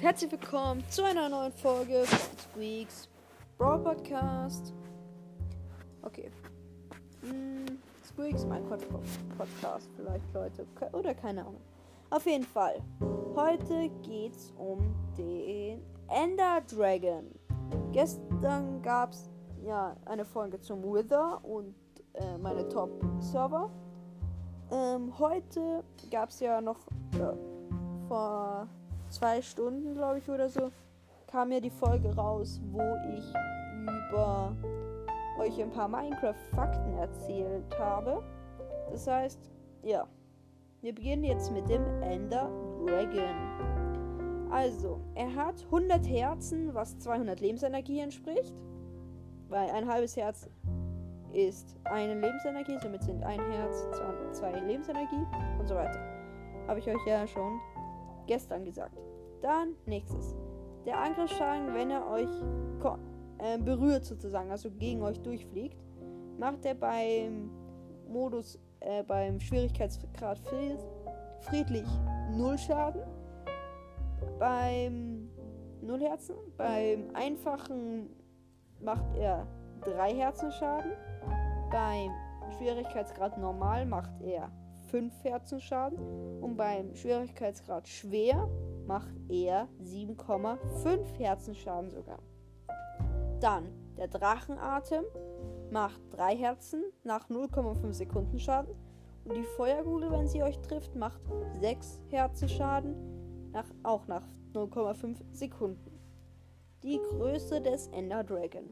herzlich willkommen zu einer neuen Folge Squeaks Brawl Podcast. Okay. Hm, Squeaks Minecraft Podcast vielleicht, Leute. Oder keine Ahnung. Auf jeden Fall. Heute geht's um den Ender Dragon. Gestern gab's ja eine Folge zum Wither und äh, meine Top-Server. Ähm, heute gab's ja noch äh, vor zwei Stunden, glaube ich, oder so, kam mir die Folge raus, wo ich über euch ein paar Minecraft-Fakten erzählt habe. Das heißt, ja, wir beginnen jetzt mit dem Ender Dragon. Also, er hat 100 Herzen, was 200 Lebensenergie entspricht. Weil ein halbes Herz ist eine Lebensenergie, somit sind ein Herz, zwei Lebensenergie und so weiter. Habe ich euch ja schon gestern gesagt. Dann nächstes. Der Angriffsschaden, wenn er euch äh, berührt sozusagen, also gegen euch durchfliegt, macht er beim Modus, äh, beim Schwierigkeitsgrad friedlich 0 Schaden. Beim 0 Herzen, beim einfachen macht er 3 Herzen Schaden. Beim Schwierigkeitsgrad normal macht er 5 Herzen Schaden. Und beim Schwierigkeitsgrad schwer macht er 7,5 Herzen Schaden sogar. Dann der Drachenatem macht 3 Herzen nach 0,5 Sekunden Schaden. Und die Feuerkugel, wenn sie euch trifft, macht 6 Herzen Schaden, nach, auch nach 0,5 Sekunden. Die Größe des Ender Dragon.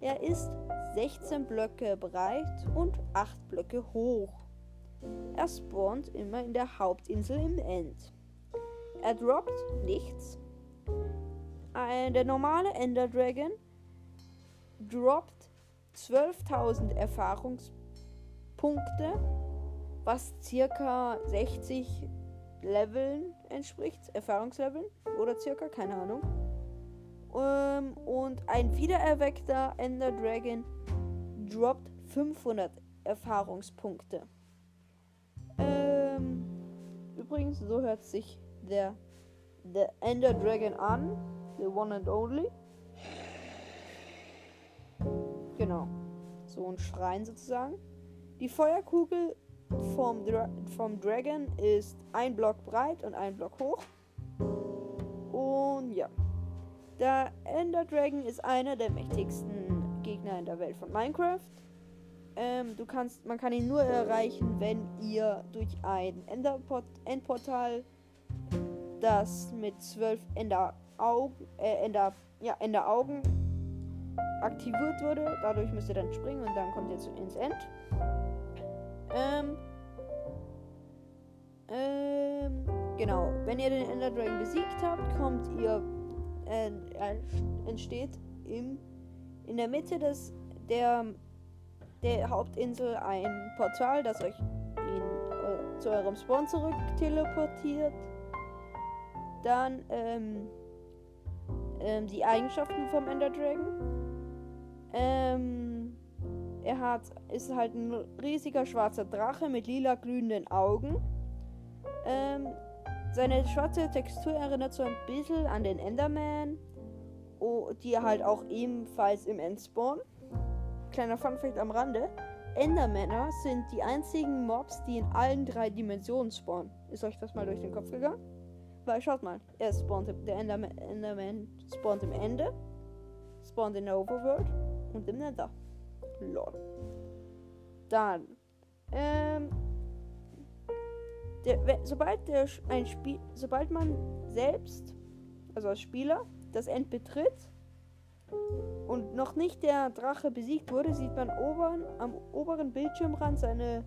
Er ist 16 Blöcke breit und 8 Blöcke hoch. Er spawnt immer in der Hauptinsel im End. Er droppt nichts. Der normale Ender Dragon droppt 12.000 Erfahrungspunkte, was circa 60 Leveln entspricht, Erfahrungsleveln oder circa, keine Ahnung. Ähm, und ein wiedererweckter Ender Dragon droppt 500 Erfahrungspunkte. Übrigens, so hört sich der, der Ender Dragon an. The one and only. Genau. So ein Schrein sozusagen. Die Feuerkugel vom, Dra vom Dragon ist ein Block breit und ein Block hoch. Und ja. Der Ender Dragon ist einer der mächtigsten Gegner in der Welt von Minecraft. Ähm, du kannst, man kann ihn nur erreichen, wenn ihr durch ein Enderport Endportal, das mit zwölf Enderaugen, äh, Ender, ja, Enderaugen aktiviert wurde. Dadurch müsst ihr dann springen und dann kommt ihr zu, ins End. Ähm, ähm, genau. Wenn ihr den Ender Dragon besiegt habt, kommt ihr, äh, entsteht im, in der Mitte des, der der Hauptinsel ein Portal, das euch in, äh, zu eurem Spawn zurück teleportiert. Dann ähm, ähm, die Eigenschaften vom Ender Dragon. Ähm, er hat, ist halt ein riesiger schwarzer Drache mit lila glühenden Augen. Ähm, seine schwarze Textur erinnert so ein bisschen an den Enderman, oh, die halt auch ebenfalls im End spawnen. Kleiner Funfact am Rande. Endermänner sind die einzigen Mobs, die in allen drei Dimensionen spawnen. Ist euch das mal durch den Kopf gegangen? Weil schaut mal, er spawnt, der Enderman, Enderman spawnt im Ende, spawnt in der Overworld und im Nether. Lol. Dann, ähm, der, sobald der ein Spiel, sobald man selbst, also als Spieler, das End betritt, und noch nicht der Drache besiegt wurde, sieht man oberen, am oberen Bildschirmrand seine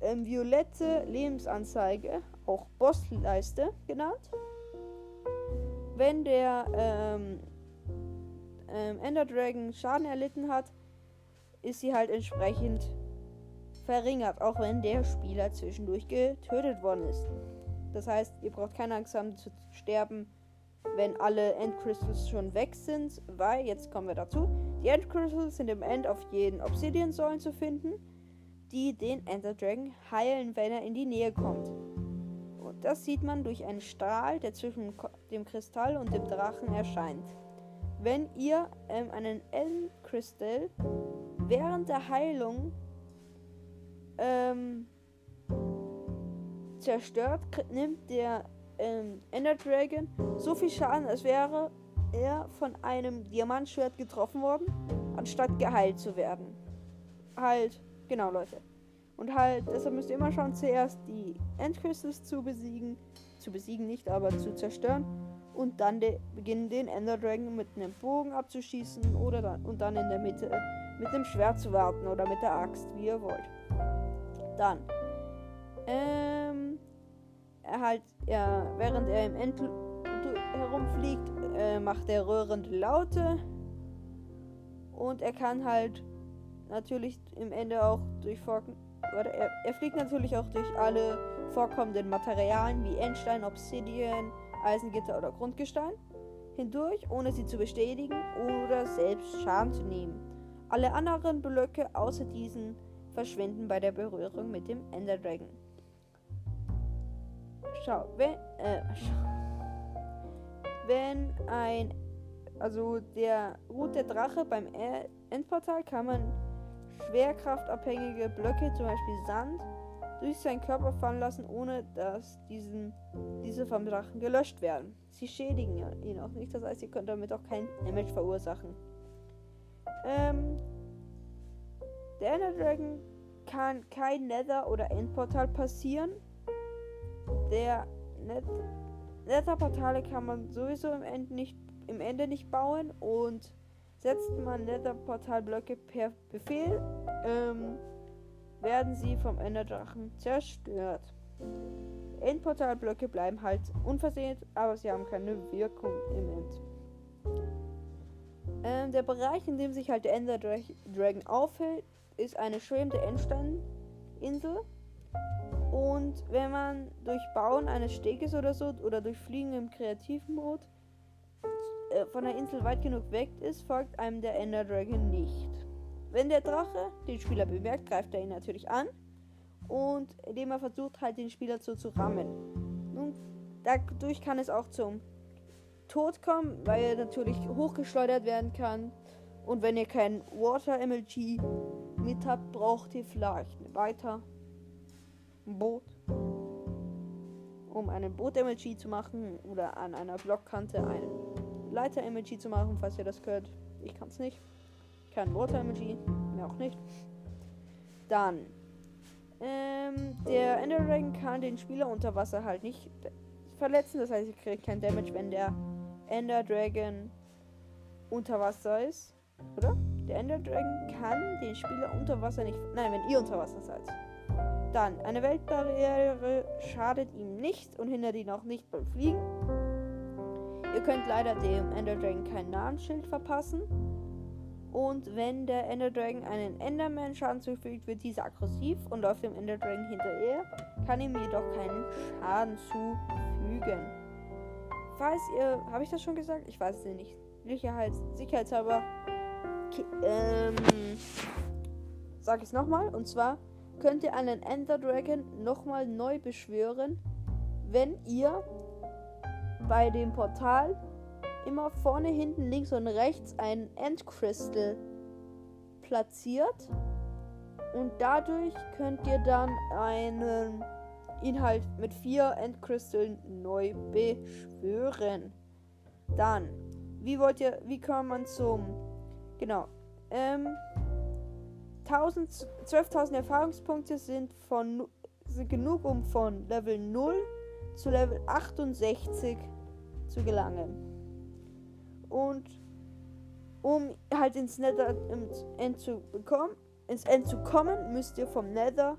ähm, violette Lebensanzeige, auch Bossleiste genannt. Wenn der ähm, ähm, Ender Dragon Schaden erlitten hat, ist sie halt entsprechend verringert, auch wenn der Spieler zwischendurch getötet worden ist. Das heißt, ihr braucht keine Angst haben zu sterben, wenn alle Endcrystals schon weg sind, weil, jetzt kommen wir dazu, die Endcrystals sind im End auf jeden Obsidian-Säulen zu finden, die den Ender Dragon heilen, wenn er in die Nähe kommt. Und das sieht man durch einen Strahl, der zwischen dem Kristall und dem Drachen erscheint. Wenn ihr ähm, einen End-Crystal während der Heilung ähm, zerstört, nimmt der ähm, Ender Dragon so viel Schaden, als wäre er von einem Diamantschwert getroffen worden, anstatt geheilt zu werden. Halt, genau Leute. Und halt, deshalb müsst ihr immer schauen, zuerst die Endcrystals zu besiegen. Zu besiegen nicht, aber zu zerstören. Und dann de beginnen den Ender Dragon mit einem Bogen abzuschießen oder dann, und dann in der Mitte mit dem Schwert zu warten oder mit der Axt, wie ihr wollt. Dann. Ähm. Er halt, ja, während er im End herumfliegt, äh, macht er rührende Laute. Und er kann halt natürlich im Ende auch durch Forken oder er, er fliegt natürlich auch durch alle vorkommenden Materialien wie Endstein, Obsidian, Eisengitter oder Grundgestein hindurch, ohne sie zu bestätigen oder selbst Schaden zu nehmen. Alle anderen Blöcke außer diesen verschwinden bei der Berührung mit dem Ender Dragon. Schau, wenn, äh, schau, wenn ein, also der ruht der Drache beim Endportal kann man schwerkraftabhängige Blöcke, zum Beispiel Sand, durch seinen Körper fallen lassen, ohne dass diesen, diese vom Drachen gelöscht werden. Sie schädigen ihn auch nicht, das heißt, ihr könnt damit auch kein Damage verursachen. Ähm, der Ender Dragon kann kein Nether- oder Endportal passieren. Der Net Nether-Portale kann man sowieso im Ende nicht, im Ende nicht bauen und Setzt man Nether-Portalblöcke per Befehl, ähm, werden sie vom Enderdrachen zerstört. Endportalblöcke bleiben halt unversehrt, aber sie haben keine Wirkung im End. Ähm, der Bereich, in dem sich halt der Ender Dragon aufhält, ist eine schwebende Endsteininsel. Und wenn man durch Bauen eines Steges oder so oder durch Fliegen im kreativen Mode äh, von der Insel weit genug weg ist, folgt einem der Ender Dragon nicht. Wenn der Drache den Spieler bemerkt, greift er ihn natürlich an und indem er versucht halt den Spieler so zu rammen. Nun, dadurch kann es auch zum Tod kommen, weil er natürlich hochgeschleudert werden kann. Und wenn ihr kein Water MLG mit habt, braucht ihr vielleicht weiter ein Boot, um einen Boot MLG zu machen oder an einer Blockkante einen Leiter-Emoji zu machen, falls ihr das könnt. Ich kann es nicht. Kein Water-Emoji, mehr auch nicht. Dann, ähm, der Ender Dragon kann den Spieler unter Wasser halt nicht verletzen. Das heißt, ihr kriegt kein Damage, wenn der Ender Dragon unter Wasser ist. Oder? Der Ender Dragon kann den Spieler unter Wasser nicht. Nein, wenn ihr unter Wasser seid. Dann, eine Weltbarriere schadet ihm nicht und hindert ihn auch nicht beim Fliegen. Ihr könnt leider dem Ender Dragon kein Namensschild verpassen. Und wenn der Ender Dragon einen Enderman Schaden zufügt, wird dieser aggressiv und läuft dem Ender Dragon hinterher, kann ihm jedoch keinen Schaden zufügen. Falls ihr, habe ich das schon gesagt? Ich weiß es nicht. Sicherheits, sicherheitshalber, okay, ähm, sag ich es nochmal. Und zwar könnt ihr einen Ender Dragon nochmal neu beschwören, wenn ihr bei dem Portal immer vorne, hinten, links und rechts ein Endcrystal platziert. Und dadurch könnt ihr dann einen Inhalt mit vier Endcrystallen neu beschwören. Dann, wie wollt ihr, wie kann man zum, genau, ähm, 12.000 Erfahrungspunkte sind von sind genug, um von Level 0 zu Level 68 zu gelangen. Und um halt ins Nether ins End zu bekommen, ins End zu kommen, müsst ihr vom Nether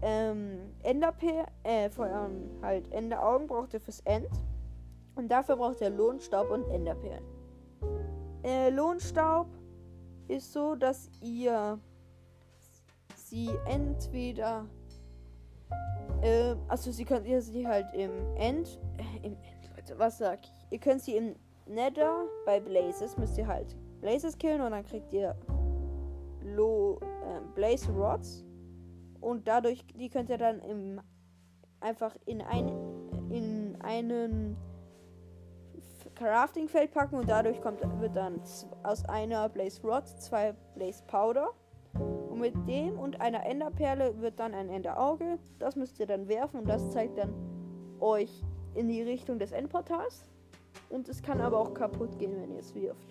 ähm, Enderpeer, äh, von eurem halt Enderaugen braucht ihr fürs End. Und dafür braucht ihr Lohnstaub und Enderperlen. Äh, Lohnstaub ist so, dass ihr sie entweder äh, also sie könnt ihr sie halt im End, äh, im End was sag ich? Ihr könnt sie im Nether bei Blazes, müsst ihr halt Blazes killen und dann kriegt ihr Low äh, Blaze Rods. Und dadurch, die könnt ihr dann im einfach in, ein, in einen Crafting-Feld packen und dadurch kommt, wird dann aus einer Blaze Rod zwei Blaze Powder. Und mit dem und einer Enderperle wird dann ein Enderauge. Das müsst ihr dann werfen und das zeigt dann euch in die Richtung des Endportals. Und es kann aber auch kaputt gehen, wenn ihr es wirft.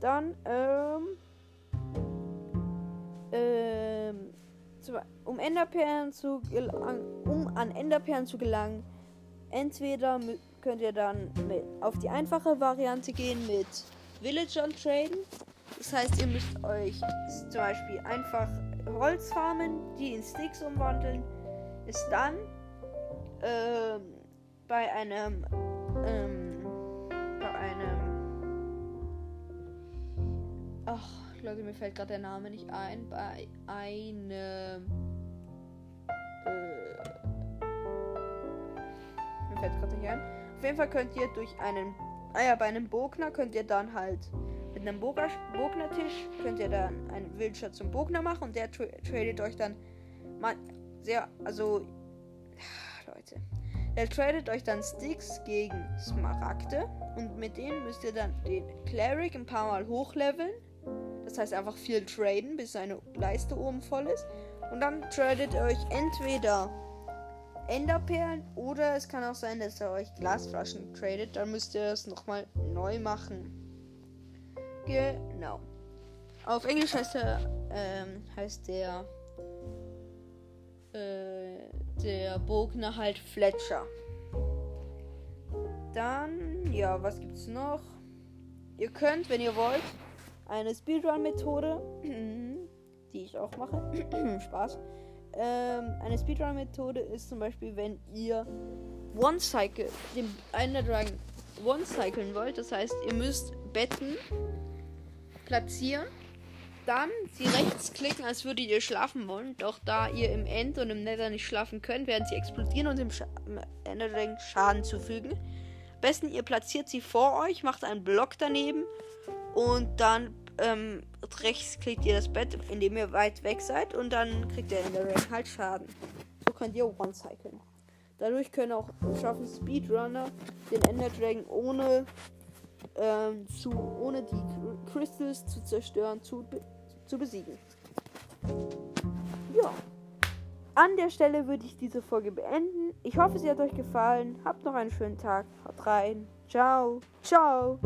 Dann, ähm, ähm, um Enderperlen zu um an Enderperlen zu gelangen, entweder könnt ihr dann auf die einfache Variante gehen mit Villagern traden. Das heißt, ihr müsst euch zum Beispiel einfach Holz farmen, die in Sticks umwandeln, ist dann ähm, bei einem ähm, bei einem ach Leute mir fällt gerade der Name nicht ein bei einem äh, fällt gerade nicht ein auf jeden Fall könnt ihr durch einen ah ja bei einem Bogner könnt ihr dann halt mit einem Bogner-Tisch könnt ihr dann einen Wildschatz zum Bogner machen und der tra tradet euch dann mal sehr also Leute der tradet euch dann Sticks gegen Smaragde und mit denen müsst ihr dann den Cleric ein paar Mal hochleveln. Das heißt einfach viel traden, bis seine Leiste oben voll ist. Und dann tradet ihr euch entweder Enderperlen oder es kann auch sein, dass er euch Glasflaschen tradet. Dann müsst ihr das nochmal neu machen. Genau. Auf Englisch heißt er, ähm, heißt der äh, der Bogner halt Fletcher. Dann, ja, was gibt's noch? Ihr könnt, wenn ihr wollt, eine Speedrun-Methode, die ich auch mache, Spaß. Ähm, eine Speedrun-Methode ist zum Beispiel, wenn ihr One-Cycle, den Ender Dragon One-Cyclen wollt. Das heißt, ihr müsst Betten platzieren dann sie rechts klicken, als würdet ihr schlafen wollen. Doch da ihr im End und im Nether nicht schlafen könnt, werden sie explodieren und dem Sch Enderdragon Schaden zufügen. Besten ihr platziert sie vor euch, macht einen Block daneben und dann ähm, rechts klickt ihr das Bett, indem ihr weit weg seid und dann kriegt der Enderdragon halt Schaden. So könnt ihr one-cyclen. Dadurch können auch schaffen Speedrunner den Ender Dragon ohne ähm, zu, ohne die Crystals zu zerstören, zu zu besiegen. Ja. An der Stelle würde ich diese Folge beenden. Ich hoffe, sie hat euch gefallen. Habt noch einen schönen Tag. Haut rein. Ciao. Ciao.